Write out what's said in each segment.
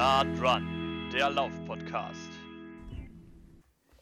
Nah dran, der Lauf-Podcast.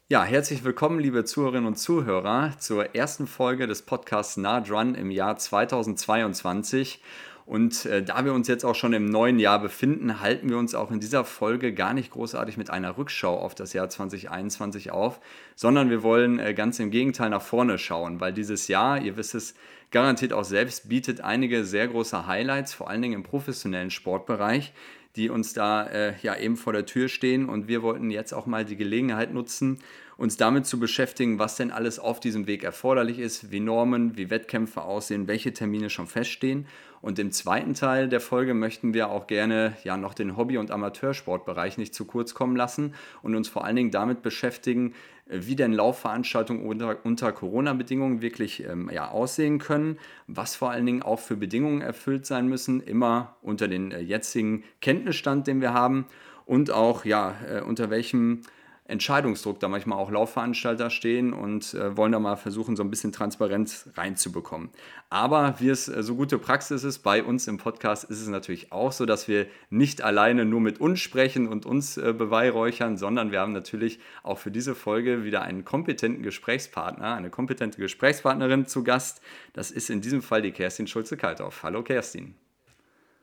Ja, herzlich willkommen, liebe Zuhörerinnen und Zuhörer, zur ersten Folge des Podcasts Nah dran im Jahr 2022. Und äh, da wir uns jetzt auch schon im neuen Jahr befinden, halten wir uns auch in dieser Folge gar nicht großartig mit einer Rückschau auf das Jahr 2021 auf, sondern wir wollen äh, ganz im Gegenteil nach vorne schauen, weil dieses Jahr, ihr wisst es garantiert auch selbst, bietet einige sehr große Highlights, vor allen Dingen im professionellen Sportbereich die uns da äh, ja eben vor der Tür stehen. Und wir wollten jetzt auch mal die Gelegenheit nutzen, uns damit zu beschäftigen, was denn alles auf diesem Weg erforderlich ist, wie Normen, wie Wettkämpfe aussehen, welche Termine schon feststehen. Und im zweiten Teil der Folge möchten wir auch gerne ja noch den Hobby- und Amateursportbereich nicht zu kurz kommen lassen und uns vor allen Dingen damit beschäftigen, wie denn Laufveranstaltungen unter, unter Corona-Bedingungen wirklich ähm, ja, aussehen können, was vor allen Dingen auch für Bedingungen erfüllt sein müssen, immer unter den äh, jetzigen Kenntnisstand, den wir haben und auch ja, äh, unter welchem Entscheidungsdruck da manchmal auch Laufveranstalter stehen und äh, wollen da mal versuchen, so ein bisschen Transparenz reinzubekommen. Aber wie es äh, so gute Praxis ist, bei uns im Podcast ist es natürlich auch so, dass wir nicht alleine nur mit uns sprechen und uns äh, beweihräuchern, sondern wir haben natürlich auch für diese Folge wieder einen kompetenten Gesprächspartner, eine kompetente Gesprächspartnerin zu Gast. Das ist in diesem Fall die Kerstin Schulze-Kalthoff. Hallo Kerstin.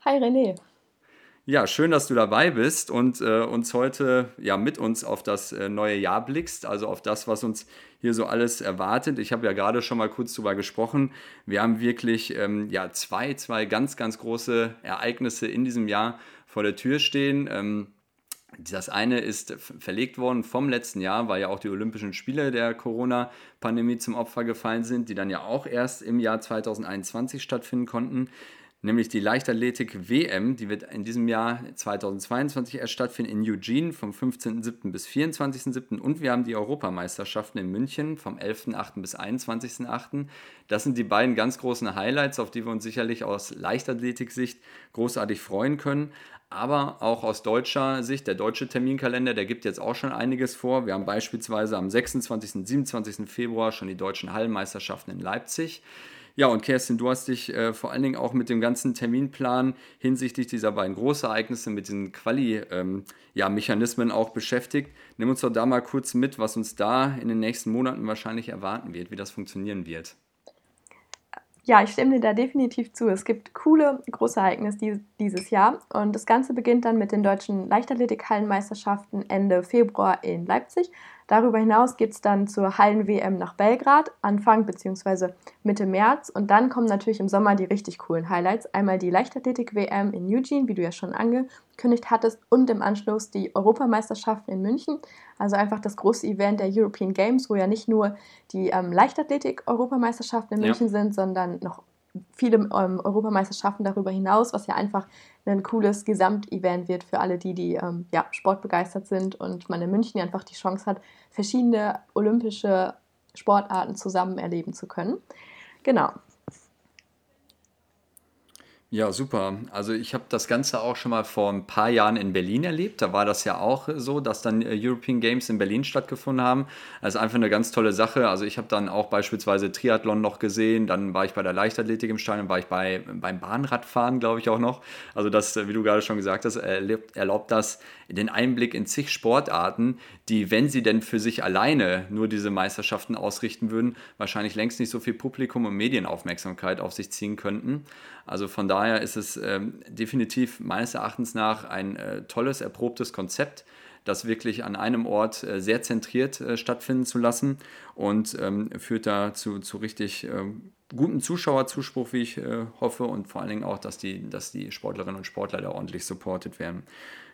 Hi René. Ja, schön, dass du dabei bist und äh, uns heute ja mit uns auf das äh, neue Jahr blickst, also auf das, was uns hier so alles erwartet. Ich habe ja gerade schon mal kurz darüber gesprochen. Wir haben wirklich ähm, ja zwei, zwei ganz, ganz große Ereignisse in diesem Jahr vor der Tür stehen. Ähm, das eine ist verlegt worden vom letzten Jahr, weil ja auch die Olympischen Spiele der Corona-Pandemie zum Opfer gefallen sind, die dann ja auch erst im Jahr 2021 stattfinden konnten nämlich die Leichtathletik WM, die wird in diesem Jahr 2022 erst stattfinden in Eugene vom 15.07. bis 24.07. und wir haben die Europameisterschaften in München vom 11.08. bis 21.08. Das sind die beiden ganz großen Highlights, auf die wir uns sicherlich aus Leichtathletik-Sicht großartig freuen können. Aber auch aus deutscher Sicht, der deutsche Terminkalender, der gibt jetzt auch schon einiges vor. Wir haben beispielsweise am 26. und 27. Februar schon die deutschen Hallenmeisterschaften in Leipzig. Ja, und Kerstin, du hast dich äh, vor allen Dingen auch mit dem ganzen Terminplan hinsichtlich dieser beiden Großereignisse, mit diesen Quali-Mechanismen ähm, ja, auch beschäftigt. Nimm uns doch da mal kurz mit, was uns da in den nächsten Monaten wahrscheinlich erwarten wird, wie das funktionieren wird. Ja, ich stimme dir da definitiv zu. Es gibt coole Großereignisse dieses Jahr und das Ganze beginnt dann mit den deutschen Leichtathletik-Hallenmeisterschaften Ende Februar in Leipzig. Darüber hinaus geht es dann zur Hallen-WM nach Belgrad, Anfang bzw. Mitte März. Und dann kommen natürlich im Sommer die richtig coolen Highlights. Einmal die Leichtathletik-WM in Eugene, wie du ja schon angekündigt hattest, und im Anschluss die Europameisterschaften in München. Also einfach das große Event der European Games, wo ja nicht nur die ähm, Leichtathletik-Europameisterschaften in München ja. sind, sondern noch viele ähm, Europameisterschaften darüber hinaus, was ja einfach ein cooles Gesamtevent wird für alle die, die ähm, ja, sportbegeistert sind und man in München einfach die Chance hat, verschiedene olympische Sportarten zusammen erleben zu können. Genau. Ja, super. Also ich habe das Ganze auch schon mal vor ein paar Jahren in Berlin erlebt. Da war das ja auch so, dass dann äh, European Games in Berlin stattgefunden haben. Das ist einfach eine ganz tolle Sache. Also ich habe dann auch beispielsweise Triathlon noch gesehen, dann war ich bei der Leichtathletik im Stadion, war ich bei, beim Bahnradfahren, glaube ich auch noch. Also das, äh, wie du gerade schon gesagt hast, erlaubt, erlaubt das den Einblick in zig Sportarten, die, wenn sie denn für sich alleine nur diese Meisterschaften ausrichten würden, wahrscheinlich längst nicht so viel Publikum und Medienaufmerksamkeit auf sich ziehen könnten. Also von daher ist es ähm, definitiv meines Erachtens nach ein äh, tolles, erprobtes Konzept, das wirklich an einem Ort äh, sehr zentriert äh, stattfinden zu lassen und ähm, führt da zu, zu richtig ähm, guten Zuschauerzuspruch, wie ich äh, hoffe, und vor allen Dingen auch, dass die, dass die Sportlerinnen und Sportler da ordentlich supported werden.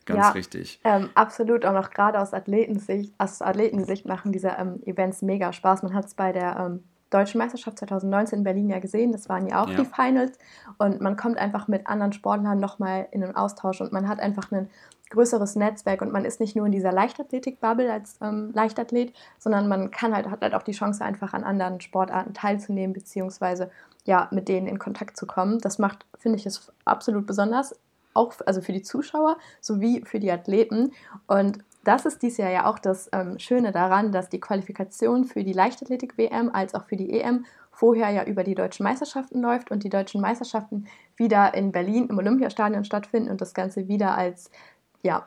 Ganz ja, richtig. Ähm, absolut, auch noch gerade aus Athletensicht, aus Athletensicht machen diese ähm, Events mega Spaß. Man hat es bei der ähm, Deutschen Meisterschaft 2019 in Berlin ja gesehen. Das waren ja auch ja. die Finals. Und man kommt einfach mit anderen Sportlern nochmal in einen Austausch und man hat einfach ein größeres Netzwerk und man ist nicht nur in dieser Leichtathletik-Bubble als ähm, Leichtathlet, sondern man kann halt, hat halt auch die Chance, einfach an anderen Sportarten teilzunehmen, beziehungsweise ja, mit denen in Kontakt zu kommen. Das macht, finde ich, es absolut besonders, auch also für die Zuschauer sowie für die Athleten. Und das ist dieses Jahr ja auch das ähm, Schöne daran, dass die Qualifikation für die Leichtathletik-WM als auch für die EM vorher ja über die deutschen Meisterschaften läuft und die deutschen Meisterschaften wieder in Berlin im Olympiastadion stattfinden und das Ganze wieder als ja,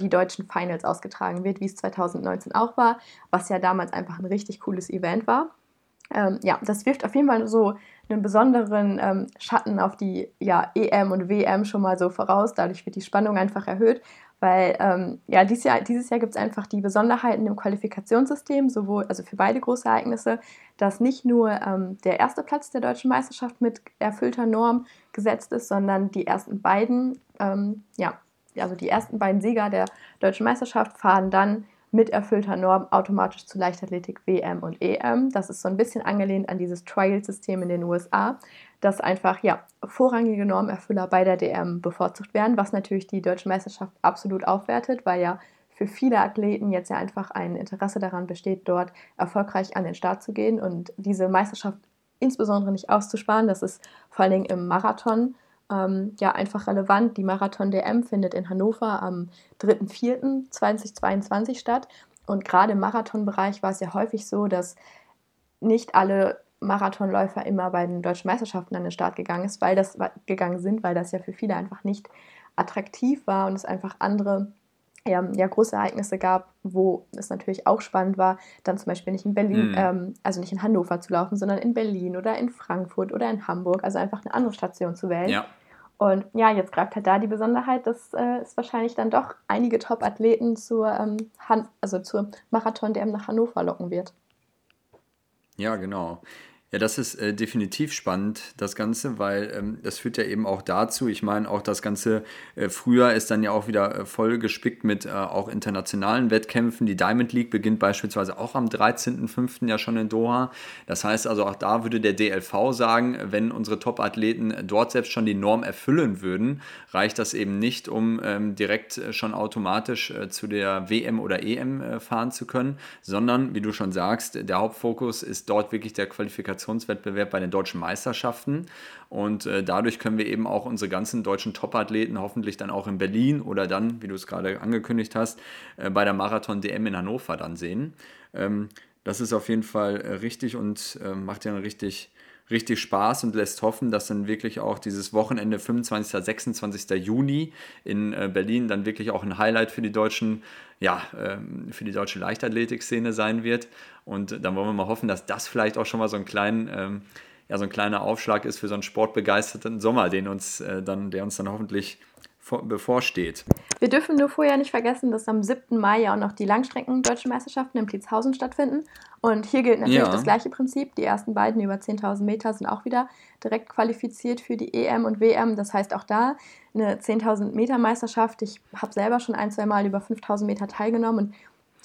die deutschen Finals ausgetragen wird, wie es 2019 auch war, was ja damals einfach ein richtig cooles Event war. Ähm, ja, das wirft auf jeden Fall so einen besonderen ähm, Schatten auf die ja, EM und WM schon mal so voraus. Dadurch wird die Spannung einfach erhöht, weil ähm, ja, dieses Jahr, dieses Jahr gibt es einfach die Besonderheiten im Qualifikationssystem, sowohl also für beide große Ereignisse, dass nicht nur ähm, der erste Platz der deutschen Meisterschaft mit erfüllter Norm gesetzt ist, sondern die ersten beiden, ähm, ja, also die ersten beiden Sieger der deutschen Meisterschaft fahren dann mit erfüllter Norm automatisch zu Leichtathletik WM und EM. Das ist so ein bisschen angelehnt an dieses Trial-System in den USA, dass einfach ja, vorrangige Normerfüller bei der DM bevorzugt werden, was natürlich die deutsche Meisterschaft absolut aufwertet, weil ja für viele Athleten jetzt ja einfach ein Interesse daran besteht, dort erfolgreich an den Start zu gehen und diese Meisterschaft insbesondere nicht auszusparen. Das ist vor allen Dingen im Marathon ähm, ja einfach relevant. Die Marathon DM findet in Hannover am 3.4.2022 statt. Und gerade im Marathonbereich war es ja häufig so, dass nicht alle Marathonläufer immer bei den deutschen Meisterschaften an den Start gegangen ist, weil das gegangen sind, weil das ja für viele einfach nicht attraktiv war und es einfach andere ja, ja, große Ereignisse gab, wo es natürlich auch spannend war, dann zum Beispiel nicht in Berlin, mhm. ähm, also nicht in Hannover zu laufen, sondern in Berlin oder in Frankfurt oder in Hamburg, also einfach eine andere Station zu wählen. Ja. Und ja, jetzt greift halt da die Besonderheit, dass äh, es wahrscheinlich dann doch einige Top-Athleten zur, ähm, also zur Marathon-DM nach Hannover locken wird. Ja, genau. Ja, das ist äh, definitiv spannend, das Ganze, weil ähm, das führt ja eben auch dazu, ich meine, auch das ganze äh, Frühjahr ist dann ja auch wieder äh, voll gespickt mit äh, auch internationalen Wettkämpfen. Die Diamond League beginnt beispielsweise auch am 13.05. ja schon in Doha. Das heißt also, auch da würde der DLV sagen, wenn unsere Top-Athleten dort selbst schon die Norm erfüllen würden, reicht das eben nicht, um ähm, direkt äh, schon automatisch äh, zu der WM oder EM fahren zu können, sondern, wie du schon sagst, der Hauptfokus ist dort wirklich der Qualifikation Qualifikationswettbewerb bei den deutschen Meisterschaften. Und äh, dadurch können wir eben auch unsere ganzen deutschen Top-Athleten hoffentlich dann auch in Berlin oder dann, wie du es gerade angekündigt hast, äh, bei der Marathon-DM in Hannover dann sehen. Ähm, das ist auf jeden Fall äh, richtig und äh, macht ja einen richtig richtig Spaß und lässt hoffen, dass dann wirklich auch dieses Wochenende 25. 26. Juni in äh, Berlin dann wirklich auch ein Highlight für die deutschen, ja, ähm, für die deutsche Leichtathletikszene sein wird. Und dann wollen wir mal hoffen, dass das vielleicht auch schon mal so ein kleinen ähm, ja, so ein kleiner Aufschlag ist für so einen sportbegeisterten Sommer, den uns äh, dann, der uns dann hoffentlich bevorsteht. Wir dürfen nur vorher nicht vergessen, dass am 7. Mai ja auch noch die Langstrecken-Deutschen Meisterschaften in Pliezhausen stattfinden. Und hier gilt natürlich ja. das gleiche Prinzip. Die ersten beiden über 10.000 Meter sind auch wieder direkt qualifiziert für die EM und WM. Das heißt auch da eine 10.000 Meter Meisterschaft. Ich habe selber schon ein, zwei Mal über 5.000 Meter teilgenommen und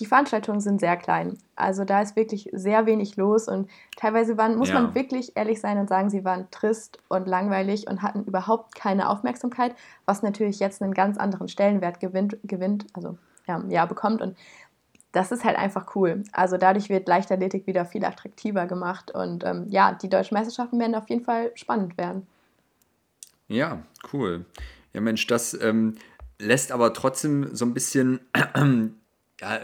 die Veranstaltungen sind sehr klein. Also da ist wirklich sehr wenig los und teilweise waren, muss ja. man wirklich ehrlich sein und sagen, sie waren trist und langweilig und hatten überhaupt keine Aufmerksamkeit, was natürlich jetzt einen ganz anderen Stellenwert gewinnt, gewinnt also ja, ja, bekommt und das ist halt einfach cool. Also dadurch wird Leichtathletik wieder viel attraktiver gemacht und ähm, ja, die deutschen Meisterschaften werden auf jeden Fall spannend werden. Ja, cool. Ja, Mensch, das ähm, lässt aber trotzdem so ein bisschen ja,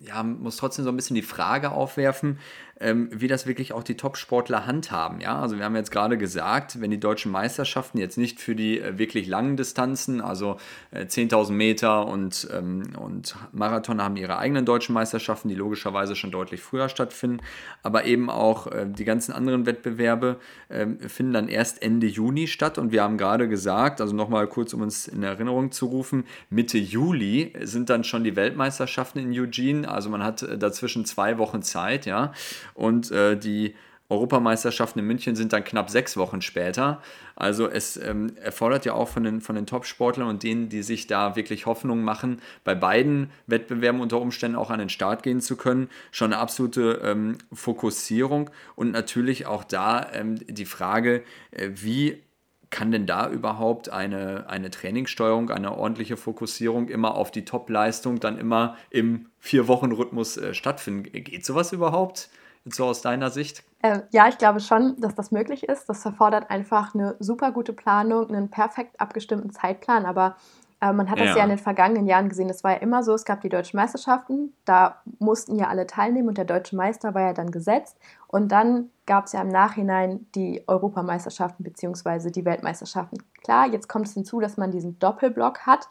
ja, muss trotzdem so ein bisschen die Frage aufwerfen, ähm, wie das wirklich auch die Top-Sportler handhaben. Ja? Also wir haben jetzt gerade gesagt, wenn die deutschen Meisterschaften jetzt nicht für die äh, wirklich langen Distanzen, also äh, 10.000 Meter und, ähm, und Marathon haben ihre eigenen deutschen Meisterschaften, die logischerweise schon deutlich früher stattfinden, aber eben auch äh, die ganzen anderen Wettbewerbe ähm, finden dann erst Ende Juni statt und wir haben gerade gesagt, also nochmal kurz, um uns in Erinnerung zu rufen, Mitte Juli sind dann schon die Weltmeisterschaften in Eugene, also man hat äh, dazwischen zwei Wochen Zeit, ja, und äh, die Europameisterschaften in München sind dann knapp sechs Wochen später. Also es ähm, erfordert ja auch von den, von den Top-Sportlern und denen, die sich da wirklich Hoffnung machen, bei beiden Wettbewerben unter Umständen auch an den Start gehen zu können, schon eine absolute ähm, Fokussierung und natürlich auch da ähm, die Frage, äh, wie kann denn da überhaupt eine, eine Trainingssteuerung, eine ordentliche Fokussierung immer auf die Top-Leistung dann immer im Vier-Wochen-Rhythmus äh, stattfinden? Geht sowas überhaupt? So aus deiner Sicht? Äh, ja, ich glaube schon, dass das möglich ist. Das erfordert einfach eine super gute Planung, einen perfekt abgestimmten Zeitplan. Aber äh, man hat das ja. ja in den vergangenen Jahren gesehen. Es war ja immer so, es gab die deutschen Meisterschaften, da mussten ja alle teilnehmen und der deutsche Meister war ja dann gesetzt. Und dann gab es ja im Nachhinein die Europameisterschaften bzw. die Weltmeisterschaften. Klar, jetzt kommt es hinzu, dass man diesen Doppelblock hat.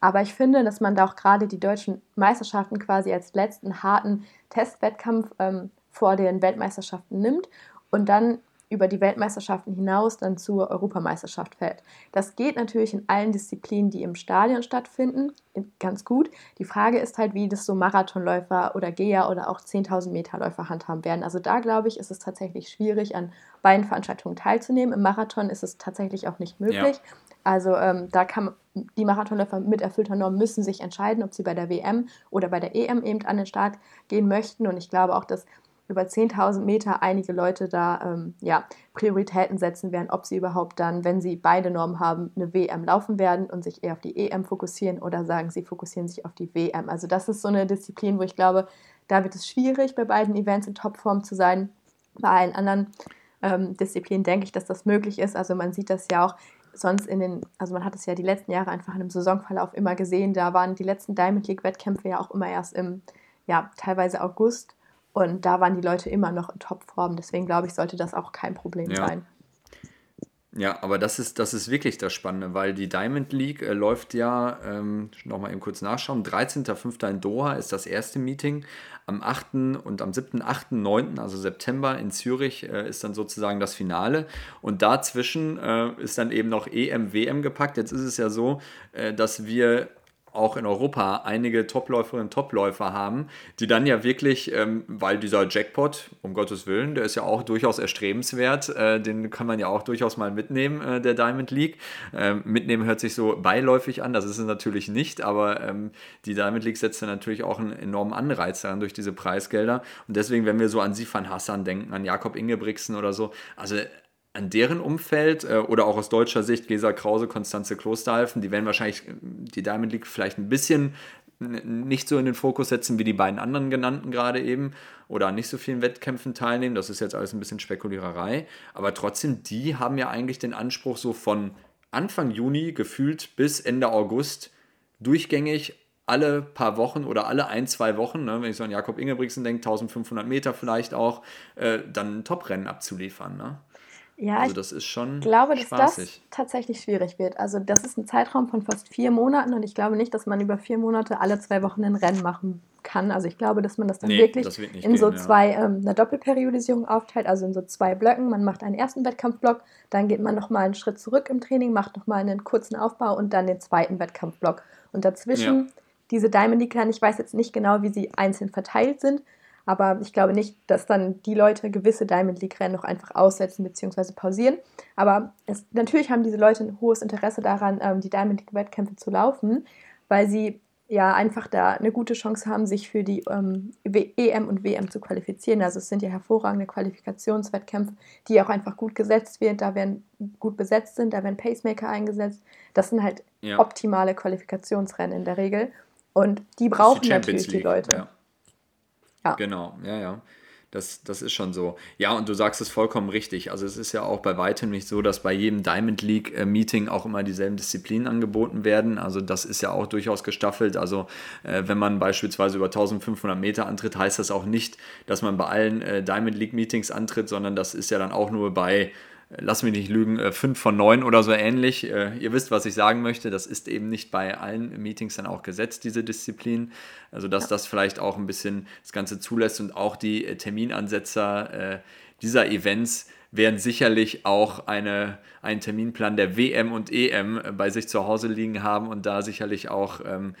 Aber ich finde, dass man da auch gerade die deutschen Meisterschaften quasi als letzten harten Testwettkampf ähm, vor den Weltmeisterschaften nimmt und dann über die Weltmeisterschaften hinaus dann zur Europameisterschaft fällt. Das geht natürlich in allen Disziplinen, die im Stadion stattfinden, ganz gut. Die Frage ist halt, wie das so Marathonläufer oder Geher oder auch 10.000 Meter Läufer handhaben werden. Also da glaube ich, ist es tatsächlich schwierig, an beiden Veranstaltungen teilzunehmen. Im Marathon ist es tatsächlich auch nicht möglich. Ja. Also ähm, da kann die Marathonläufer mit erfüllter Norm müssen sich entscheiden, ob sie bei der WM oder bei der EM eben an den Start gehen möchten. Und ich glaube auch, dass über 10.000 Meter einige Leute da ähm, ja, Prioritäten setzen werden, ob sie überhaupt dann, wenn sie beide Normen haben, eine WM laufen werden und sich eher auf die EM fokussieren oder sagen, sie fokussieren sich auf die WM. Also das ist so eine Disziplin, wo ich glaube, da wird es schwierig, bei beiden Events in Topform zu sein. Bei allen anderen ähm, Disziplinen denke ich, dass das möglich ist. Also man sieht das ja auch sonst in den, also man hat es ja die letzten Jahre einfach in einem Saisonverlauf immer gesehen, da waren die letzten Diamond League Wettkämpfe ja auch immer erst im, ja, teilweise August und da waren die Leute immer noch in Topform. Deswegen glaube ich, sollte das auch kein Problem ja. sein. Ja, aber das ist, das ist wirklich das Spannende, weil die Diamond League äh, läuft ja, ähm, nochmal eben kurz nachschauen, 13.05. in Doha ist das erste Meeting. Am 8. und am 7., 8., 9., also September in Zürich äh, ist dann sozusagen das Finale. Und dazwischen äh, ist dann eben noch EM, WM gepackt. Jetzt ist es ja so, äh, dass wir auch in Europa einige Topläuferinnen und Topläufer haben, die dann ja wirklich, ähm, weil dieser Jackpot, um Gottes Willen, der ist ja auch durchaus erstrebenswert, äh, den kann man ja auch durchaus mal mitnehmen, äh, der Diamond League. Ähm, mitnehmen hört sich so beiläufig an, das ist es natürlich nicht, aber ähm, die Diamond League setzt dann natürlich auch einen enormen Anreiz daran durch diese Preisgelder. Und deswegen, wenn wir so an Sifan Hassan denken, an Jakob Ingebrigtsen oder so, also an deren Umfeld äh, oder auch aus deutscher Sicht Gesa Krause, Konstanze Klosterhalfen, die werden wahrscheinlich die Diamond League vielleicht ein bisschen nicht so in den Fokus setzen wie die beiden anderen genannten gerade eben oder an nicht so vielen Wettkämpfen teilnehmen. Das ist jetzt alles ein bisschen Spekuliererei. Aber trotzdem, die haben ja eigentlich den Anspruch, so von Anfang Juni gefühlt bis Ende August durchgängig alle paar Wochen oder alle ein, zwei Wochen, ne, wenn ich so an Jakob Ingebrigtsen denke, 1500 Meter vielleicht auch, äh, dann ein Top-Rennen abzuliefern. Ne? Ja, also das ist schon. Ich glaube, dass spaßig. das tatsächlich schwierig wird. Also das ist ein Zeitraum von fast vier Monaten und ich glaube nicht, dass man über vier Monate alle zwei Wochen ein Rennen machen kann. Also ich glaube, dass man das dann nee, wirklich das in gehen, so zwei, ja. ähm, eine Doppelperiodisierung aufteilt, also in so zwei Blöcken. Man macht einen ersten Wettkampfblock, dann geht man nochmal einen Schritt zurück im Training, macht nochmal einen kurzen Aufbau und dann den zweiten Wettkampfblock. Und dazwischen ja. diese Diamond League, ich weiß jetzt nicht genau, wie sie einzeln verteilt sind, aber ich glaube nicht, dass dann die Leute gewisse Diamond League-Rennen noch einfach aussetzen bzw. pausieren. Aber es, natürlich haben diese Leute ein hohes Interesse daran, ähm, die Diamond League-Wettkämpfe zu laufen, weil sie ja einfach da eine gute Chance haben, sich für die ähm, EM und WM zu qualifizieren. Also es sind ja hervorragende Qualifikationswettkämpfe, die auch einfach gut gesetzt werden, da werden gut besetzt sind, da werden Pacemaker eingesetzt. Das sind halt ja. optimale Qualifikationsrennen in der Regel. Und die brauchen die natürlich League, die Leute. Ja. Ja. Genau, ja, ja. Das, das ist schon so. Ja, und du sagst es vollkommen richtig. Also es ist ja auch bei weitem nicht so, dass bei jedem Diamond League äh, Meeting auch immer dieselben Disziplinen angeboten werden. Also das ist ja auch durchaus gestaffelt. Also äh, wenn man beispielsweise über 1500 Meter antritt, heißt das auch nicht, dass man bei allen äh, Diamond League Meetings antritt, sondern das ist ja dann auch nur bei lass mich nicht lügen, äh, fünf von neun oder so ähnlich. Äh, ihr wisst, was ich sagen möchte. Das ist eben nicht bei allen Meetings dann auch gesetzt, diese Disziplin. Also, dass das vielleicht auch ein bisschen das Ganze zulässt und auch die äh, Terminansetzer dieser Events werden sicherlich auch eine, einen Terminplan der WM und EM bei sich zu Hause liegen haben und da sicherlich auch ähm,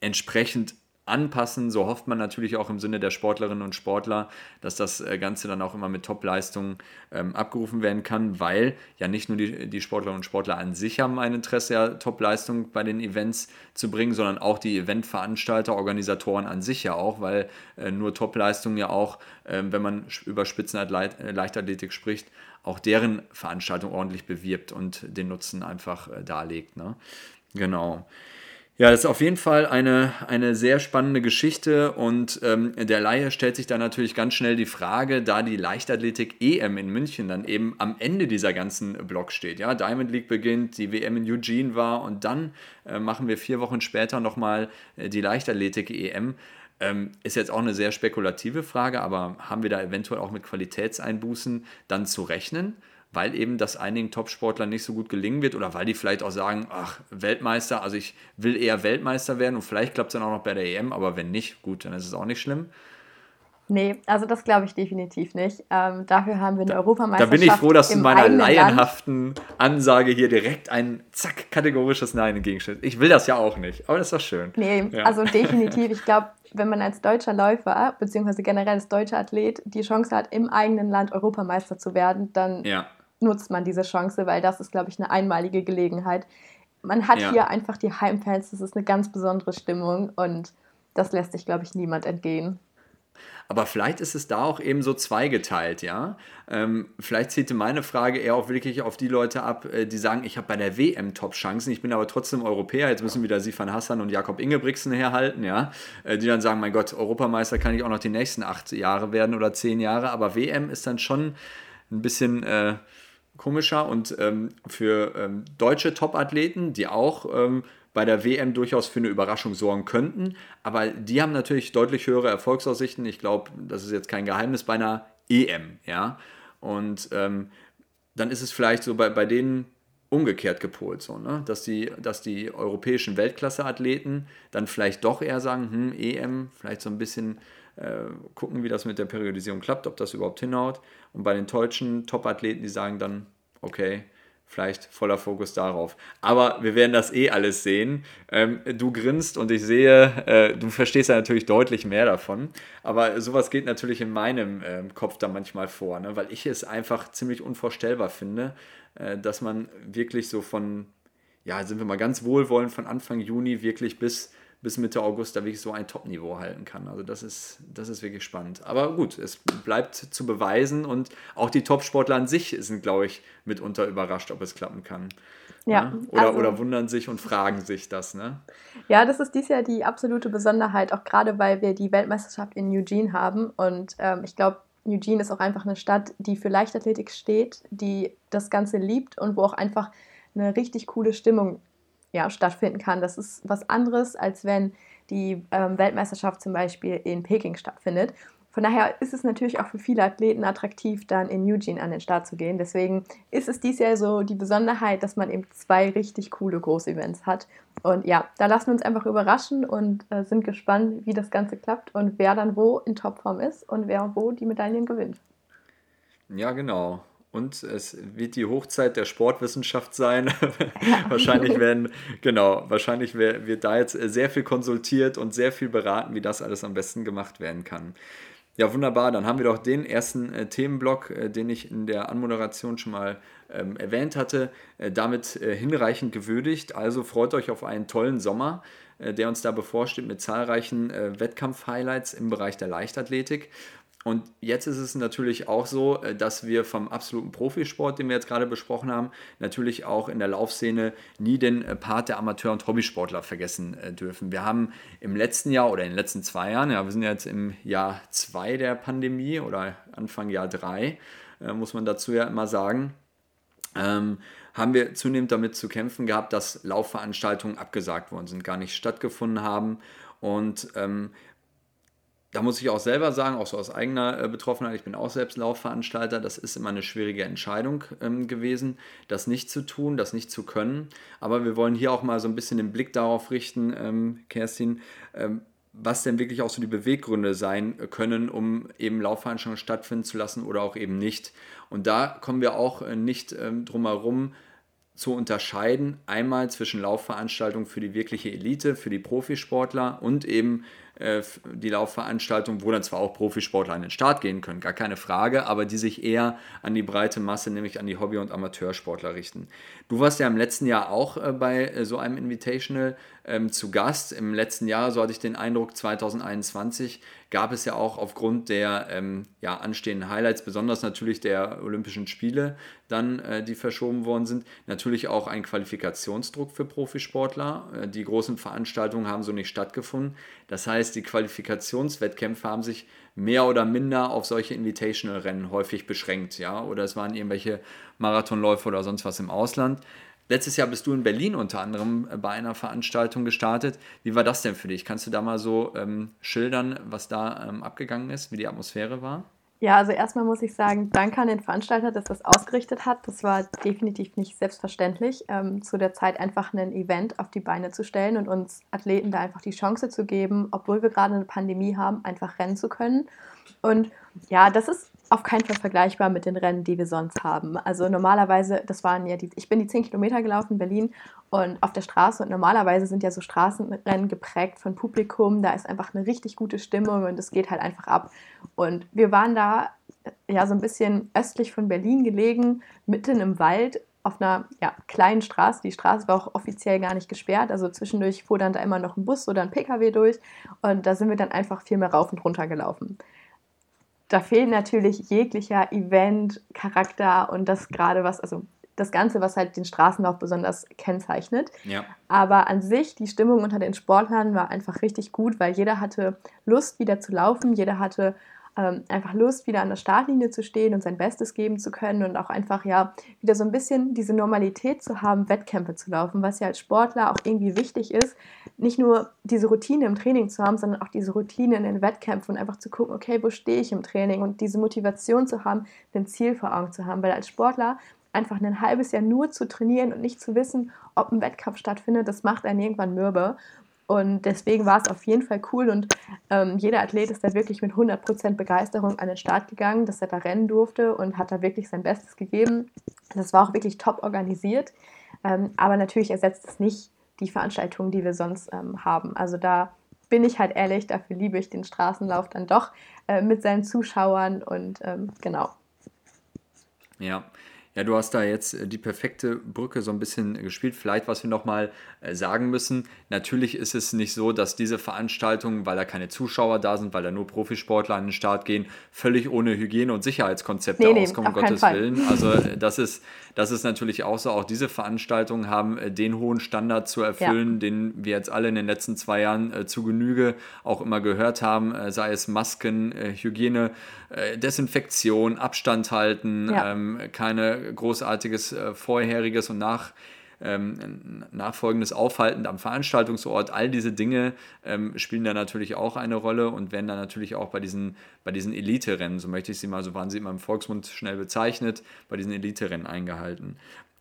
entsprechend anpassen. So hofft man natürlich auch im Sinne der Sportlerinnen und Sportler, dass das äh, Ganze dann auch immer mit Top-Leistungen ähm, abgerufen werden kann, weil ja nicht nur die, die Sportlerinnen und Sportler an sich haben ein Interesse, ja, Top-Leistungen bei den Events zu bringen, sondern auch die Eventveranstalter, Organisatoren an sich ja auch, weil äh, nur Top-Leistungen ja auch, äh, wenn man über Spitzenleichtathletik spricht, auch deren Veranstaltung ordentlich bewirbt und den Nutzen einfach äh, darlegt. Ne? Genau. Ja, das ist auf jeden Fall eine, eine sehr spannende Geschichte und ähm, der Laie stellt sich da natürlich ganz schnell die Frage, da die Leichtathletik EM in München dann eben am Ende dieser ganzen Block steht. Ja, Diamond League beginnt, die WM in Eugene war und dann äh, machen wir vier Wochen später nochmal äh, die Leichtathletik EM. Ähm, ist jetzt auch eine sehr spekulative Frage, aber haben wir da eventuell auch mit Qualitätseinbußen dann zu rechnen? Weil eben das einigen Topsportlern nicht so gut gelingen wird oder weil die vielleicht auch sagen, ach, Weltmeister, also ich will eher Weltmeister werden und vielleicht klappt es dann auch noch bei der EM, aber wenn nicht, gut, dann ist es auch nicht schlimm. Nee, also das glaube ich definitiv nicht. Ähm, dafür haben wir eine da, Europameisterschaft. Da bin ich froh, dass du meiner laienhaften Land. Ansage hier direkt ein zack kategorisches Nein entgegenstellst. Ich will das ja auch nicht, aber das ist doch schön. Nee, ja. also definitiv. Ich glaube, wenn man als deutscher Läufer, beziehungsweise generell als deutscher Athlet, die Chance hat, im eigenen Land Europameister zu werden, dann ja. Nutzt man diese Chance, weil das ist, glaube ich, eine einmalige Gelegenheit. Man hat ja. hier einfach die Heimfans, das ist eine ganz besondere Stimmung und das lässt sich, glaube ich, niemand entgehen. Aber vielleicht ist es da auch eben so zweigeteilt, ja. Ähm, vielleicht zielte meine Frage eher auch wirklich auf die Leute ab, äh, die sagen, ich habe bei der WM Top-Chancen, ich bin aber trotzdem Europäer, jetzt müssen wieder Sifan Hassan und Jakob Ingebrigtsen herhalten, ja. Äh, die dann sagen, mein Gott, Europameister kann ich auch noch die nächsten acht Jahre werden oder zehn Jahre, aber WM ist dann schon ein bisschen äh, komischer und ähm, für ähm, deutsche Top-Athleten, die auch ähm, bei der WM durchaus für eine Überraschung sorgen könnten. Aber die haben natürlich deutlich höhere Erfolgsaussichten. Ich glaube, das ist jetzt kein Geheimnis bei einer EM. Ja? Und ähm, dann ist es vielleicht so bei, bei denen umgekehrt gepolt, so, ne? dass, die, dass die europäischen Weltklasse-Athleten dann vielleicht doch eher sagen, hm, EM, vielleicht so ein bisschen gucken, wie das mit der Periodisierung klappt, ob das überhaupt hinhaut. Und bei den deutschen Top-Athleten, die sagen dann, okay, vielleicht voller Fokus darauf. Aber wir werden das eh alles sehen. Ähm, du grinst und ich sehe, äh, du verstehst ja natürlich deutlich mehr davon. Aber sowas geht natürlich in meinem äh, Kopf da manchmal vor, ne? weil ich es einfach ziemlich unvorstellbar finde, äh, dass man wirklich so von, ja, sind wir mal ganz wohlwollend, von Anfang Juni wirklich bis bis Mitte August da wirklich so ein Top-Niveau halten kann. Also das ist, das ist wirklich spannend. Aber gut, es bleibt zu beweisen und auch die Top-Sportler an sich sind, glaube ich, mitunter überrascht, ob es klappen kann. Ja, ne? oder, also, oder wundern sich und fragen sich das. Ne? Ja, das ist dies Jahr die absolute Besonderheit, auch gerade weil wir die Weltmeisterschaft in Eugene haben. Und ähm, ich glaube, Eugene ist auch einfach eine Stadt, die für Leichtathletik steht, die das Ganze liebt und wo auch einfach eine richtig coole Stimmung ja, stattfinden kann. Das ist was anderes, als wenn die ähm, Weltmeisterschaft zum Beispiel in Peking stattfindet. Von daher ist es natürlich auch für viele Athleten attraktiv, dann in Eugene an den Start zu gehen. Deswegen ist es dies Jahr so die Besonderheit, dass man eben zwei richtig coole Großevents hat. Und ja, da lassen wir uns einfach überraschen und äh, sind gespannt, wie das Ganze klappt und wer dann wo in Topform ist und wer wo die Medaillen gewinnt. Ja, genau und es wird die Hochzeit der Sportwissenschaft sein. wahrscheinlich werden, genau, wahrscheinlich wird da jetzt sehr viel konsultiert und sehr viel beraten, wie das alles am besten gemacht werden kann. Ja, wunderbar. Dann haben wir doch den ersten äh, Themenblock, äh, den ich in der Anmoderation schon mal ähm, erwähnt hatte, äh, damit äh, hinreichend gewürdigt. Also freut euch auf einen tollen Sommer, äh, der uns da bevorsteht mit zahlreichen äh, Wettkampf-Highlights im Bereich der Leichtathletik. Und jetzt ist es natürlich auch so, äh, dass wir vom absoluten Profisport, den wir jetzt gerade besprochen haben, natürlich auch in der Laufszene nie den äh, Part der Amateur- und Hobbysportler vergessen äh, dürfen. Wir haben im letzten Jahr oder in den letzten zwei Jahren, ja, wir sind jetzt im Jahr zwei der Pandemie oder Anfang Jahr drei, muss man dazu ja immer sagen, ähm, haben wir zunehmend damit zu kämpfen gehabt, dass Laufveranstaltungen abgesagt worden sind, gar nicht stattgefunden haben. Und ähm, da muss ich auch selber sagen, auch so aus eigener äh, Betroffenheit, ich bin auch selbst Laufveranstalter, das ist immer eine schwierige Entscheidung ähm, gewesen, das nicht zu tun, das nicht zu können. Aber wir wollen hier auch mal so ein bisschen den Blick darauf richten, ähm, Kerstin, ähm, was denn wirklich auch so die Beweggründe sein können, um eben Laufveranstaltungen stattfinden zu lassen oder auch eben nicht. Und da kommen wir auch äh, nicht ähm, drum herum, zu unterscheiden, einmal zwischen Laufveranstaltungen für die wirkliche Elite, für die Profisportler und eben äh, die Laufveranstaltung, wo dann zwar auch Profisportler an den Start gehen können, gar keine Frage, aber die sich eher an die breite Masse, nämlich an die Hobby- und Amateursportler richten. Du warst ja im letzten Jahr auch äh, bei äh, so einem Invitational ähm, zu Gast. Im letzten Jahr, so hatte ich den Eindruck, 2021 gab es ja auch aufgrund der ähm, ja, anstehenden Highlights, besonders natürlich der Olympischen Spiele, dann, äh, die verschoben worden sind, natürlich auch einen Qualifikationsdruck für Profisportler. Äh, die großen Veranstaltungen haben so nicht stattgefunden. Das heißt, die Qualifikationswettkämpfe haben sich mehr oder minder auf solche Invitational-Rennen häufig beschränkt, ja, oder es waren irgendwelche Marathonläufe oder sonst was im Ausland. Letztes Jahr bist du in Berlin unter anderem äh, bei einer Veranstaltung gestartet. Wie war das denn für dich? Kannst du da mal so ähm, schildern, was da ähm, abgegangen ist, wie die Atmosphäre war? Ja, also erstmal muss ich sagen, danke an den Veranstalter, dass das ausgerichtet hat. Das war definitiv nicht selbstverständlich, ähm, zu der Zeit einfach ein Event auf die Beine zu stellen und uns Athleten da einfach die Chance zu geben, obwohl wir gerade eine Pandemie haben, einfach rennen zu können. Und ja, das ist auf keinen Fall vergleichbar mit den Rennen, die wir sonst haben. Also normalerweise, das waren ja die, ich bin die 10 Kilometer gelaufen in Berlin und auf der Straße und normalerweise sind ja so Straßenrennen geprägt von Publikum, da ist einfach eine richtig gute Stimmung und es geht halt einfach ab. Und wir waren da ja so ein bisschen östlich von Berlin gelegen, mitten im Wald auf einer ja, kleinen Straße. Die Straße war auch offiziell gar nicht gesperrt. Also zwischendurch fuhr dann da immer noch ein Bus oder ein Pkw durch. Und da sind wir dann einfach viel mehr rauf und runter gelaufen da fehlt natürlich jeglicher Event-Charakter und das gerade was, also das Ganze, was halt den Straßenlauf besonders kennzeichnet. Ja. Aber an sich, die Stimmung unter den Sportlern war einfach richtig gut, weil jeder hatte Lust, wieder zu laufen, jeder hatte ähm, einfach Lust, wieder an der Startlinie zu stehen und sein Bestes geben zu können und auch einfach ja wieder so ein bisschen diese Normalität zu haben, Wettkämpfe zu laufen, was ja als Sportler auch irgendwie wichtig ist, nicht nur diese Routine im Training zu haben, sondern auch diese Routine in den Wettkämpfen und einfach zu gucken, okay, wo stehe ich im Training und diese Motivation zu haben, ein Ziel vor Augen zu haben, weil als Sportler einfach ein halbes Jahr nur zu trainieren und nicht zu wissen, ob ein Wettkampf stattfindet, das macht einen irgendwann mürbe. Und deswegen war es auf jeden Fall cool und ähm, jeder Athlet ist da wirklich mit 100% Begeisterung an den Start gegangen, dass er da rennen durfte und hat da wirklich sein Bestes gegeben. Das war auch wirklich top organisiert, ähm, aber natürlich ersetzt es nicht die Veranstaltungen, die wir sonst ähm, haben. Also da bin ich halt ehrlich, dafür liebe ich den Straßenlauf dann doch äh, mit seinen Zuschauern und ähm, genau. Ja, ja, du hast da jetzt äh, die perfekte Brücke so ein bisschen gespielt. Vielleicht, was wir nochmal äh, sagen müssen. Natürlich ist es nicht so, dass diese Veranstaltungen, weil da keine Zuschauer da sind, weil da nur Profisportler an den Start gehen, völlig ohne Hygiene- und Sicherheitskonzepte nee, nee, auskommen, um Gottes. Willen. Also äh, das ist, das ist natürlich auch so. Auch diese Veranstaltungen haben den hohen Standard zu erfüllen, ja. den wir jetzt alle in den letzten zwei Jahren zu Genüge auch immer gehört haben, sei es Masken, Hygiene, Desinfektion, Abstand halten, ja. ähm, keine großartiges äh, vorheriges und nach, ähm, nachfolgendes Aufhalten am Veranstaltungsort. All diese Dinge ähm, spielen da natürlich auch eine Rolle und werden dann natürlich auch bei diesen, bei diesen Elite-Rennen, so möchte ich sie mal, so waren sie immer im Volksmund schnell bezeichnet, bei diesen Elite-Rennen eingehalten.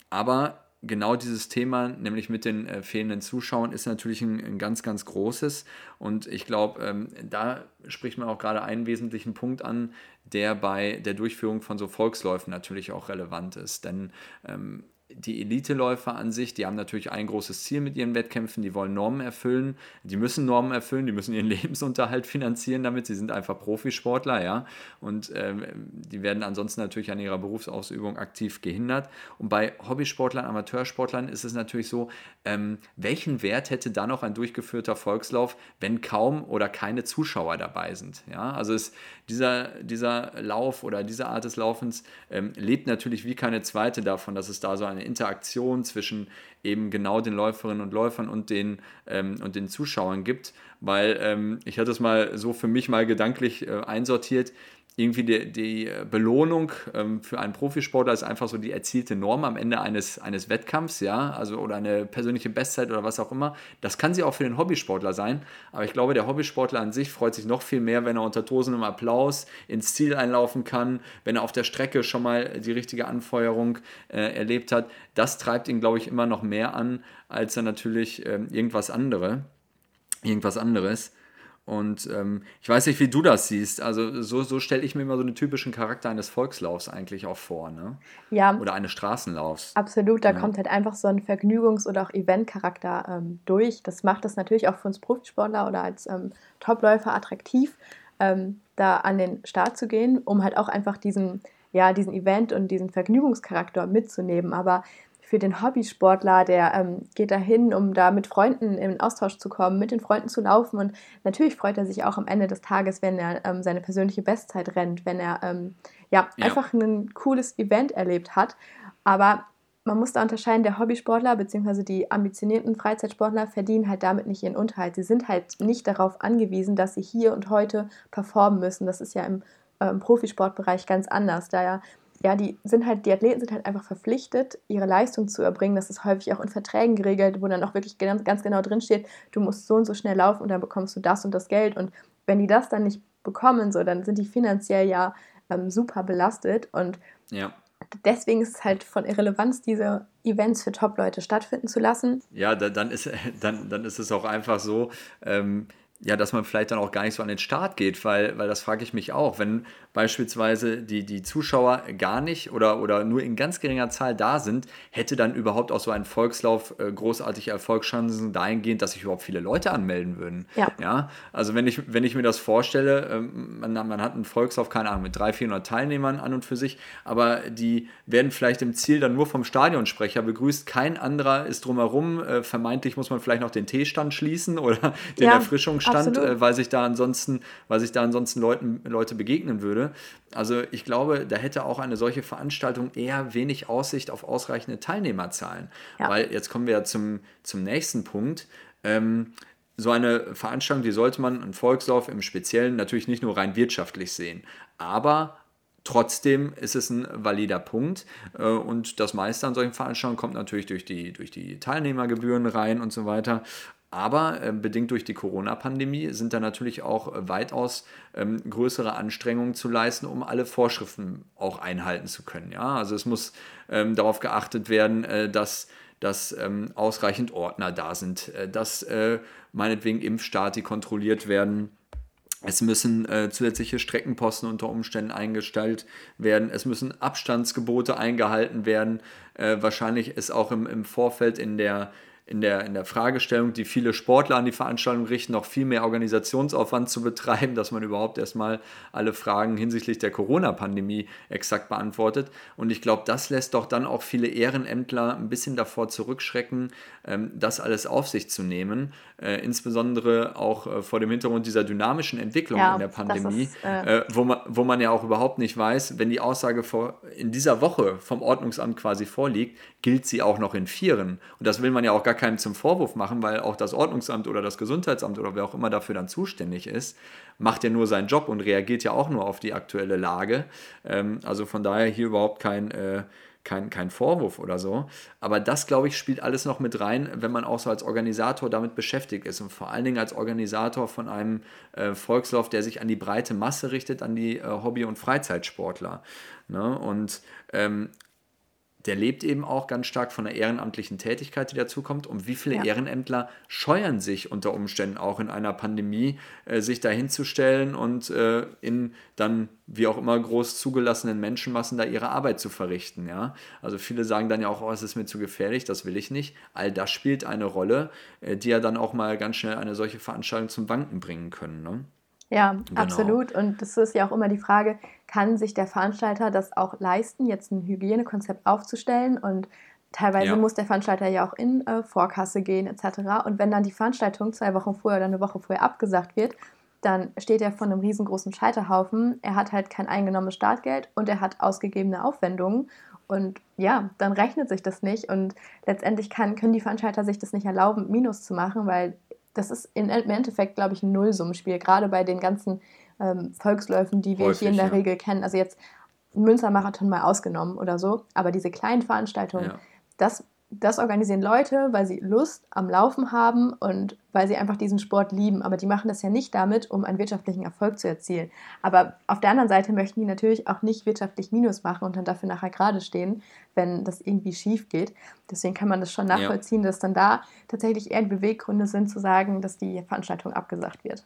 Aber genau dieses Thema, nämlich mit den äh, fehlenden Zuschauern, ist natürlich ein, ein, ganz, ganz großes. Und ich glaube, ähm, da spricht man auch gerade einen wesentlichen Punkt an, der bei der Durchführung von so Volksläufen natürlich auch relevant ist. Denn ähm, die Eliteläufer an sich, die haben natürlich ein großes Ziel mit ihren Wettkämpfen, die wollen Normen erfüllen, die müssen Normen erfüllen, die müssen ihren Lebensunterhalt finanzieren damit, sie sind einfach Profisportler, ja, und ähm, die werden ansonsten natürlich an ihrer Berufsausübung aktiv gehindert. Und bei Hobbysportlern, Amateursportlern ist es natürlich so, ähm, welchen Wert hätte da noch ein durchgeführter Volkslauf, wenn kaum oder keine Zuschauer dabei sind, ja, also ist dieser, dieser Lauf oder diese Art des Laufens ähm, lebt natürlich wie keine zweite davon, dass es da so eine eine Interaktion zwischen eben genau den Läuferinnen und Läufern und den, ähm, und den Zuschauern gibt, weil ähm, ich hatte es mal so für mich mal gedanklich äh, einsortiert, irgendwie die, die Belohnung ähm, für einen Profisportler ist einfach so die erzielte Norm am Ende eines, eines Wettkampfs, ja, also oder eine persönliche Bestzeit oder was auch immer. Das kann sie auch für den Hobbysportler sein, aber ich glaube, der Hobbysportler an sich freut sich noch viel mehr, wenn er unter tosendem Applaus ins Ziel einlaufen kann, wenn er auf der Strecke schon mal die richtige Anfeuerung äh, erlebt hat. Das treibt ihn, glaube ich, immer noch mehr an, als er natürlich äh, irgendwas andere, irgendwas anderes. Und ähm, ich weiß nicht, wie du das siehst. Also so, so stelle ich mir immer so einen typischen Charakter eines Volkslaufs eigentlich auch vor, ne? Ja. Oder eines Straßenlaufs. Absolut, da ja. kommt halt einfach so ein Vergnügungs- oder auch Eventcharakter ähm, durch. Das macht das natürlich auch für uns Profisportler oder als ähm, Topläufer attraktiv, ähm, da an den Start zu gehen, um halt auch einfach diesen, ja, diesen Event und diesen Vergnügungscharakter mitzunehmen. Aber für den Hobbysportler, der ähm, geht dahin, um da mit Freunden in Austausch zu kommen, mit den Freunden zu laufen. Und natürlich freut er sich auch am Ende des Tages, wenn er ähm, seine persönliche Bestzeit rennt, wenn er ähm, ja, ja, einfach ein cooles Event erlebt hat. Aber man muss da unterscheiden, der Hobbysportler bzw. die ambitionierten Freizeitsportler verdienen halt damit nicht ihren Unterhalt. Sie sind halt nicht darauf angewiesen, dass sie hier und heute performen müssen. Das ist ja im, äh, im Profisportbereich ganz anders. Da ja ja, die sind halt, die Athleten sind halt einfach verpflichtet, ihre Leistung zu erbringen. Das ist häufig auch in Verträgen geregelt, wo dann auch wirklich ganz, ganz genau drinsteht, du musst so und so schnell laufen und dann bekommst du das und das Geld. Und wenn die das dann nicht bekommen, so, dann sind die finanziell ja ähm, super belastet. Und ja. deswegen ist es halt von Irrelevanz, diese Events für Top-Leute stattfinden zu lassen. Ja, dann ist, dann, dann ist es auch einfach so, ähm, ja, dass man vielleicht dann auch gar nicht so an den Start geht, weil, weil das frage ich mich auch, wenn beispielsweise die, die Zuschauer gar nicht oder, oder nur in ganz geringer Zahl da sind, hätte dann überhaupt auch so ein Volkslauf äh, großartige Erfolgschancen dahingehend, dass sich überhaupt viele Leute anmelden würden. Ja. ja? Also wenn ich, wenn ich mir das vorstelle, ähm, man, man hat einen Volkslauf, keine Ahnung, mit 300, 400 Teilnehmern an und für sich, aber die werden vielleicht im Ziel dann nur vom Stadionsprecher begrüßt, kein anderer ist drumherum, äh, vermeintlich muss man vielleicht noch den Teestand schließen oder den ja, Erfrischungsstand, äh, weil sich da ansonsten, weil sich da ansonsten Leuten, Leute begegnen würde würde. Also ich glaube, da hätte auch eine solche Veranstaltung eher wenig Aussicht auf ausreichende Teilnehmerzahlen. Ja. Weil jetzt kommen wir ja zum, zum nächsten Punkt. Ähm, so eine Veranstaltung, die sollte man, einen Volkslauf im Speziellen, natürlich nicht nur rein wirtschaftlich sehen, aber Trotzdem ist es ein valider Punkt äh, und das meiste an solchen Veranstaltungen kommt natürlich durch die, durch die Teilnehmergebühren rein und so weiter. Aber äh, bedingt durch die Corona-Pandemie sind da natürlich auch äh, weitaus ähm, größere Anstrengungen zu leisten, um alle Vorschriften auch einhalten zu können. Ja? Also es muss ähm, darauf geachtet werden, äh, dass, dass ähm, ausreichend Ordner da sind, äh, dass äh, meinetwegen Impfstati kontrolliert werden. Es müssen äh, zusätzliche Streckenposten unter Umständen eingestellt werden. Es müssen Abstandsgebote eingehalten werden. wahrscheinlich ist auch im, im Vorfeld in der in der, in der Fragestellung, die viele Sportler an die Veranstaltung richten, noch viel mehr Organisationsaufwand zu betreiben, dass man überhaupt erstmal alle Fragen hinsichtlich der Corona-Pandemie exakt beantwortet. Und ich glaube, das lässt doch dann auch viele Ehrenämtler ein bisschen davor zurückschrecken, ähm, das alles auf sich zu nehmen. Äh, insbesondere auch äh, vor dem Hintergrund dieser dynamischen Entwicklung ja, in der Pandemie, ist, äh äh, wo, man, wo man ja auch überhaupt nicht weiß, wenn die Aussage vor, in dieser Woche vom Ordnungsamt quasi vorliegt, gilt sie auch noch in Vieren. Und das will man ja auch gar keinem zum Vorwurf machen, weil auch das Ordnungsamt oder das Gesundheitsamt oder wer auch immer dafür dann zuständig ist, macht ja nur seinen Job und reagiert ja auch nur auf die aktuelle Lage. Ähm, also von daher hier überhaupt kein, äh, kein, kein Vorwurf oder so. Aber das, glaube ich, spielt alles noch mit rein, wenn man auch so als Organisator damit beschäftigt ist und vor allen Dingen als Organisator von einem äh, Volkslauf, der sich an die breite Masse richtet, an die äh, Hobby- und Freizeitsportler. Ne? Und ähm, der lebt eben auch ganz stark von der ehrenamtlichen Tätigkeit, die dazukommt. Und wie viele ja. Ehrenämtler scheuern sich unter Umständen auch in einer Pandemie, äh, sich dahinzustellen und äh, in dann wie auch immer groß zugelassenen Menschenmassen da ihre Arbeit zu verrichten. Ja? Also viele sagen dann ja auch, oh, es ist mir zu gefährlich, das will ich nicht. All das spielt eine Rolle, äh, die ja dann auch mal ganz schnell eine solche Veranstaltung zum Wanken bringen können. Ne? Ja, genau. absolut. Und das ist ja auch immer die Frage, kann sich der Veranstalter das auch leisten, jetzt ein Hygienekonzept aufzustellen? Und teilweise ja. muss der Veranstalter ja auch in äh, Vorkasse gehen etc. Und wenn dann die Veranstaltung zwei Wochen vorher oder eine Woche vorher abgesagt wird, dann steht er vor einem riesengroßen Scheiterhaufen. Er hat halt kein eingenommenes Startgeld und er hat ausgegebene Aufwendungen. Und ja, dann rechnet sich das nicht. Und letztendlich kann, können die Veranstalter sich das nicht erlauben, Minus zu machen, weil das ist im Endeffekt, glaube ich, ein Nullsummenspiel, gerade bei den ganzen ähm, Volksläufen, die wir Häufig, hier in der ja. Regel kennen. Also jetzt Münstermarathon mal ausgenommen oder so, aber diese kleinen Veranstaltungen, ja. das das organisieren Leute, weil sie Lust am Laufen haben und weil sie einfach diesen Sport lieben. Aber die machen das ja nicht damit, um einen wirtschaftlichen Erfolg zu erzielen. Aber auf der anderen Seite möchten die natürlich auch nicht wirtschaftlich Minus machen und dann dafür nachher gerade stehen, wenn das irgendwie schief geht. Deswegen kann man das schon nachvollziehen, ja. dass dann da tatsächlich eher die Beweggründe sind, zu sagen, dass die Veranstaltung abgesagt wird.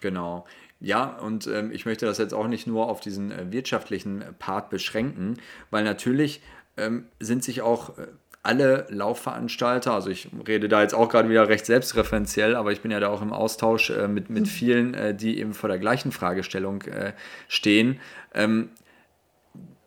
Genau. Ja, und ähm, ich möchte das jetzt auch nicht nur auf diesen äh, wirtschaftlichen Part beschränken, weil natürlich ähm, sind sich auch äh, alle Laufveranstalter, also ich rede da jetzt auch gerade wieder recht selbstreferenziell, aber ich bin ja da auch im Austausch äh, mit, mit mhm. vielen, äh, die eben vor der gleichen Fragestellung äh, stehen. Ähm,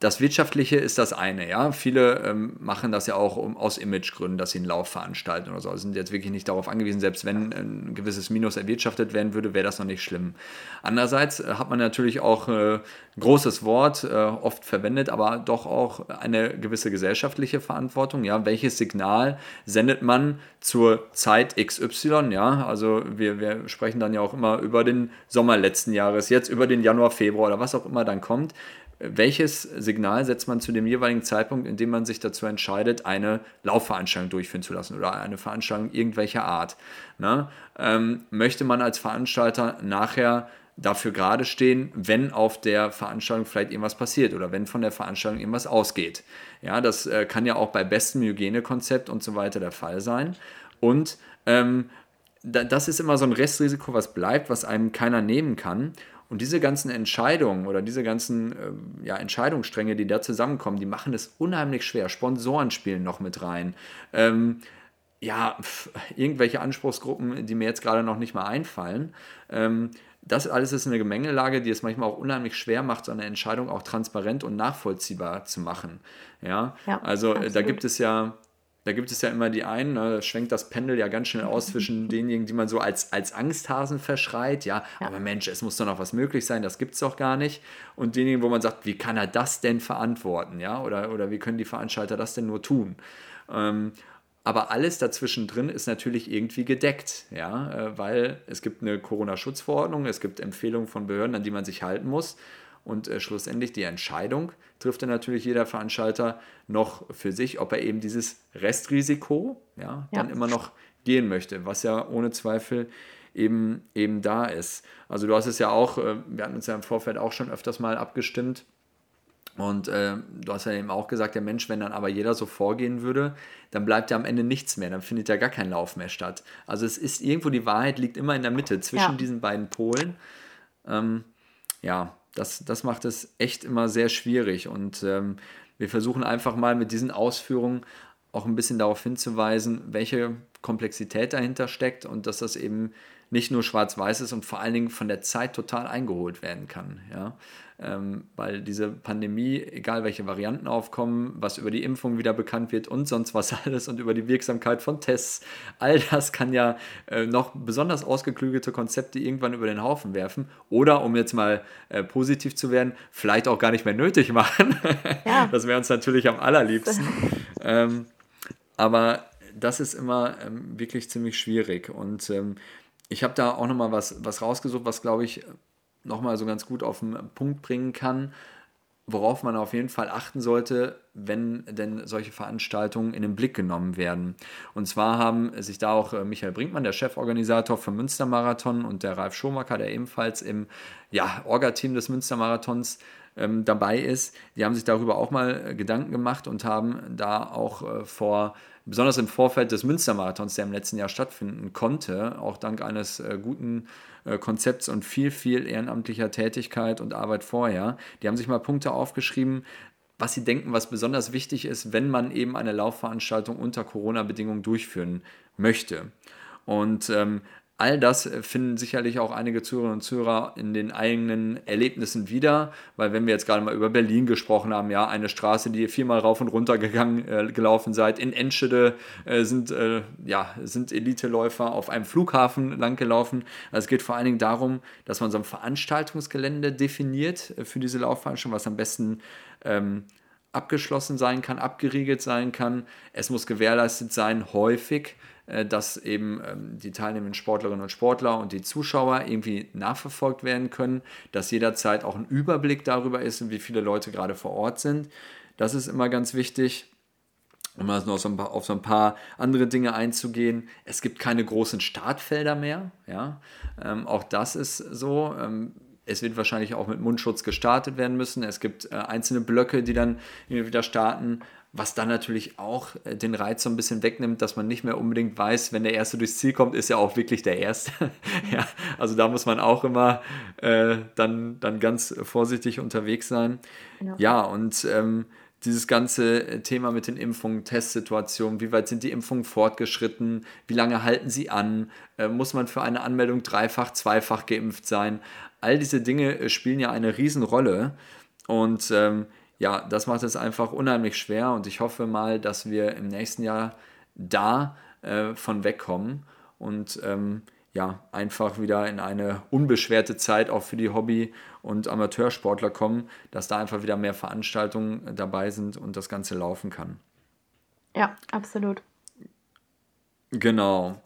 das Wirtschaftliche ist das eine, ja. Viele ähm, machen das ja auch um, aus Imagegründen, dass sie einen Lauf veranstalten oder so. Also sind jetzt wirklich nicht darauf angewiesen, selbst wenn ein gewisses Minus erwirtschaftet werden würde, wäre das noch nicht schlimm. Andererseits äh, hat man natürlich auch äh, großes Wort, äh, oft verwendet, aber doch auch eine gewisse gesellschaftliche Verantwortung. Ja, welches Signal sendet man zur Zeit XY? Ja, also wir, wir sprechen dann ja auch immer über den Sommer letzten Jahres, jetzt über den Januar, Februar oder was auch immer dann kommt welches Signal setzt man zu dem jeweiligen Zeitpunkt, in dem man sich dazu entscheidet, eine Laufveranstaltung durchführen zu lassen oder eine Veranstaltung irgendwelcher Art. Ne? Ähm, möchte man als Veranstalter nachher dafür gerade stehen, wenn auf der Veranstaltung vielleicht irgendwas passiert oder wenn von der Veranstaltung irgendwas ausgeht. Ja, das äh, kann ja auch bei bestem Hygienekonzept und so weiter der Fall sein. Und ähm, da, das ist immer so ein Restrisiko, was bleibt, was einem keiner nehmen kann. Und diese ganzen Entscheidungen oder diese ganzen äh, ja, Entscheidungsstränge, die da zusammenkommen, die machen es unheimlich schwer. Sponsoren spielen noch mit rein. Ähm, ja, pf, irgendwelche Anspruchsgruppen, die mir jetzt gerade noch nicht mal einfallen. Ähm, das alles ist eine Gemengelage, die es manchmal auch unheimlich schwer macht, so eine Entscheidung auch transparent und nachvollziehbar zu machen. Ja, ja also absolut. Äh, da gibt es ja da gibt es ja immer die einen, ne, da schwenkt das Pendel ja ganz schnell aus zwischen denjenigen, die man so als, als Angsthasen verschreit, ja, ja, aber Mensch, es muss doch noch was möglich sein, das gibt es doch gar nicht. Und denjenigen, wo man sagt, wie kann er das denn verantworten, ja, oder, oder wie können die Veranstalter das denn nur tun? Ähm, aber alles dazwischen drin ist natürlich irgendwie gedeckt, ja, äh, weil es gibt eine Corona-Schutzverordnung, es gibt Empfehlungen von Behörden, an die man sich halten muss. Und äh, schlussendlich die Entscheidung trifft dann natürlich jeder Veranstalter noch für sich, ob er eben dieses Restrisiko ja, ja. dann immer noch gehen möchte, was ja ohne Zweifel eben, eben da ist. Also du hast es ja auch, äh, wir hatten uns ja im Vorfeld auch schon öfters mal abgestimmt, und äh, du hast ja eben auch gesagt, der Mensch, wenn dann aber jeder so vorgehen würde, dann bleibt ja am Ende nichts mehr, dann findet ja gar kein Lauf mehr statt. Also es ist irgendwo, die Wahrheit liegt immer in der Mitte zwischen ja. diesen beiden Polen. Ähm, ja, das, das macht es echt immer sehr schwierig. Und ähm, wir versuchen einfach mal mit diesen Ausführungen auch ein bisschen darauf hinzuweisen, welche Komplexität dahinter steckt und dass das eben nicht nur schwarz-weiß ist und vor allen Dingen von der Zeit total eingeholt werden kann. Ja? Ähm, weil diese Pandemie, egal welche Varianten aufkommen, was über die Impfung wieder bekannt wird und sonst was alles und über die Wirksamkeit von Tests, all das kann ja äh, noch besonders ausgeklügelte Konzepte irgendwann über den Haufen werfen oder, um jetzt mal äh, positiv zu werden, vielleicht auch gar nicht mehr nötig machen. Ja. Das wäre uns natürlich am allerliebsten. ähm, aber das ist immer ähm, wirklich ziemlich schwierig und ähm, ich habe da auch nochmal was, was rausgesucht, was glaube ich nochmal so ganz gut auf den Punkt bringen kann, worauf man auf jeden Fall achten sollte, wenn denn solche Veranstaltungen in den Blick genommen werden. Und zwar haben sich da auch äh, Michael Brinkmann, der Cheforganisator vom Münstermarathon, und der Ralf Schomacker, der ebenfalls im ja, Orga-Team des Münstermarathons ähm, dabei ist, die haben sich darüber auch mal äh, Gedanken gemacht und haben da auch äh, vor besonders im Vorfeld des Münstermarathons, der im letzten Jahr stattfinden konnte, auch dank eines äh, guten äh, Konzepts und viel, viel ehrenamtlicher Tätigkeit und Arbeit vorher. Die haben sich mal Punkte aufgeschrieben, was sie denken, was besonders wichtig ist, wenn man eben eine Laufveranstaltung unter Corona-Bedingungen durchführen möchte. Und ähm, All das äh, finden sicherlich auch einige Zuhörerinnen und Zuhörer in den eigenen Erlebnissen wieder, weil wenn wir jetzt gerade mal über Berlin gesprochen haben, ja, eine Straße, die ihr viermal rauf und runter gegangen, äh, gelaufen seid, in Enschede äh, sind, äh, ja, sind Eliteläufer auf einem Flughafen langgelaufen. Also es geht vor allen Dingen darum, dass man so ein Veranstaltungsgelände definiert äh, für diese Laufveranstaltung, was am besten ähm, abgeschlossen sein kann, abgeriegelt sein kann. Es muss gewährleistet sein, häufig dass eben ähm, die teilnehmenden Sportlerinnen und Sportler und die Zuschauer irgendwie nachverfolgt werden können, dass jederzeit auch ein Überblick darüber ist, wie viele Leute gerade vor Ort sind. Das ist immer ganz wichtig. Um mal noch so ein paar, auf so ein paar andere Dinge einzugehen. Es gibt keine großen Startfelder mehr. Ja? Ähm, auch das ist so. Ähm, es wird wahrscheinlich auch mit Mundschutz gestartet werden müssen. Es gibt äh, einzelne Blöcke, die dann wieder starten was dann natürlich auch äh, den Reiz so ein bisschen wegnimmt, dass man nicht mehr unbedingt weiß, wenn der Erste durchs Ziel kommt, ist ja auch wirklich der Erste. ja, also da muss man auch immer äh, dann, dann ganz vorsichtig unterwegs sein. Genau. Ja, und ähm, dieses ganze Thema mit den Impfungen, Testsituationen, wie weit sind die Impfungen fortgeschritten, wie lange halten sie an, äh, muss man für eine Anmeldung dreifach, zweifach geimpft sein. All diese Dinge äh, spielen ja eine Riesenrolle. Und ähm, ja, das macht es einfach unheimlich schwer und ich hoffe mal, dass wir im nächsten Jahr da äh, von wegkommen und ähm, ja, einfach wieder in eine unbeschwerte Zeit auch für die Hobby- und Amateursportler kommen, dass da einfach wieder mehr Veranstaltungen dabei sind und das Ganze laufen kann. Ja, absolut. Genau.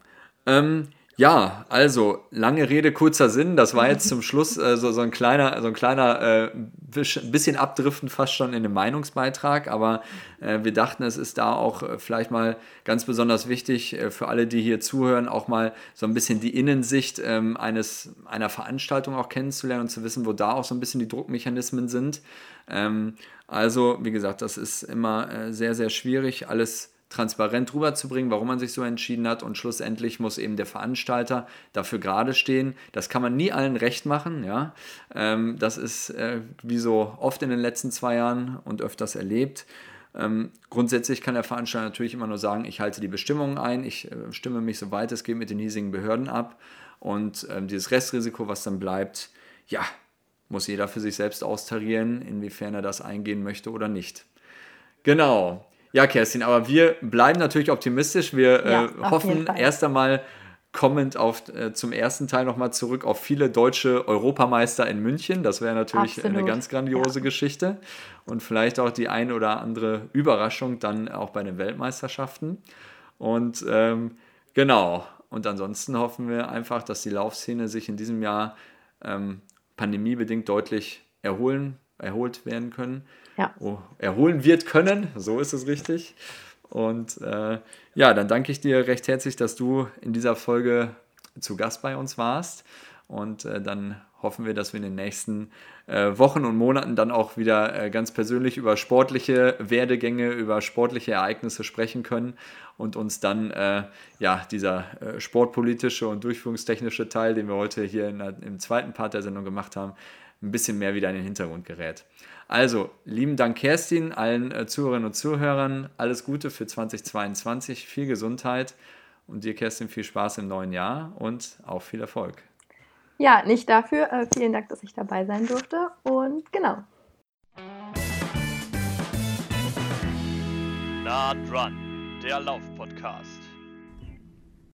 Ähm, Ja, also lange Rede, kurzer Sinn. Das war jetzt zum Schluss äh, so, so ein kleiner, so ein kleiner äh, bisschen abdriften fast schon in den Meinungsbeitrag, aber äh, wir dachten, es ist da auch äh, vielleicht mal ganz besonders wichtig äh, für alle, die hier zuhören, auch mal so ein bisschen die Innensicht ähm, eines, einer Veranstaltung auch kennenzulernen und zu wissen, wo da auch so ein bisschen die Druckmechanismen sind. Ähm, also, wie gesagt, das ist immer äh, sehr, sehr schwierig, alles transparent rüberzubringen, warum man sich so entschieden hat und schlussendlich muss eben der Veranstalter dafür gerade stehen. Das kann man nie allen recht machen, ja. Ähm, das ist äh, wie so oft in den letzten zwei Jahren und öfters erlebt. Ähm, grundsätzlich kann der Veranstalter natürlich immer nur sagen, ich halte die Bestimmungen ein, ich äh, stimme mich soweit es geht mit den hiesigen Behörden ab und ähm, dieses Restrisiko, was dann bleibt, ja, muss jeder für sich selbst austarieren, inwiefern er das eingehen möchte oder nicht. Genau. Ja, Kerstin, aber wir bleiben natürlich optimistisch. Wir ja, äh, hoffen erst einmal kommend auf, äh, zum ersten Teil nochmal zurück auf viele deutsche Europameister in München. Das wäre natürlich Absolut. eine ganz grandiose ja. Geschichte und vielleicht auch die ein oder andere Überraschung dann auch bei den Weltmeisterschaften. Und ähm, genau, und ansonsten hoffen wir einfach, dass die Laufszene sich in diesem Jahr ähm, pandemiebedingt deutlich erholen, erholt werden können ja. oh, erholen wird können. So ist es richtig. Und äh, ja, dann danke ich dir recht herzlich, dass du in dieser Folge zu Gast bei uns warst. Und äh, dann hoffen wir, dass wir in den nächsten äh, Wochen und Monaten dann auch wieder äh, ganz persönlich über sportliche Werdegänge, über sportliche Ereignisse sprechen können und uns dann äh, ja dieser äh, sportpolitische und durchführungstechnische Teil, den wir heute hier in, im zweiten Part der Sendung gemacht haben, ein bisschen mehr wieder in den Hintergrund gerät. Also, lieben Dank, Kerstin, allen äh, Zuhörerinnen und Zuhörern. Alles Gute für 2022, viel Gesundheit und dir, Kerstin, viel Spaß im neuen Jahr und auch viel Erfolg. Ja, nicht dafür. Äh, vielen Dank, dass ich dabei sein durfte und genau. Nah dran, der Lauf-Podcast.